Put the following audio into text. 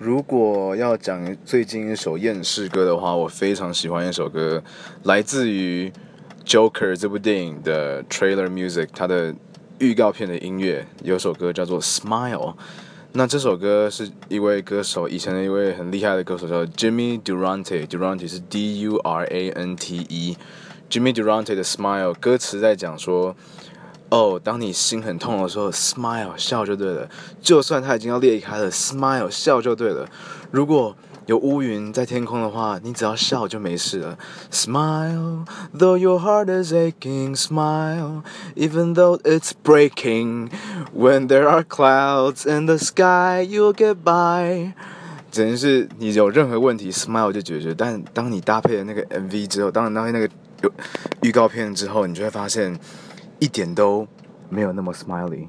如果要讲最近一首厌世歌的话，我非常喜欢一首歌，来自于《Joker》这部电影的 Trailer Music，它的预告片的音乐有首歌叫做《Smile》。那这首歌是一位歌手，以前的一位很厉害的歌手叫 Jimmy Durante，Durante 是 D U R A N T E，Jimmy Durante 的《Smile》歌词在讲说。哦，当你心很痛的时候，smile 笑就对了。就算它已经要裂开了，smile 笑就对了。如果有乌云在天空的话，你只要笑就没事了。Smile, though your heart is aching. Smile, even though it's breaking. When there are clouds in the sky, you'll get by. 真是你有任何问题，smile 就解决。但当你搭配了那个 MV 之后，当你搭配那个有预告片之后，你就会发现。一点都没有那么 smiling。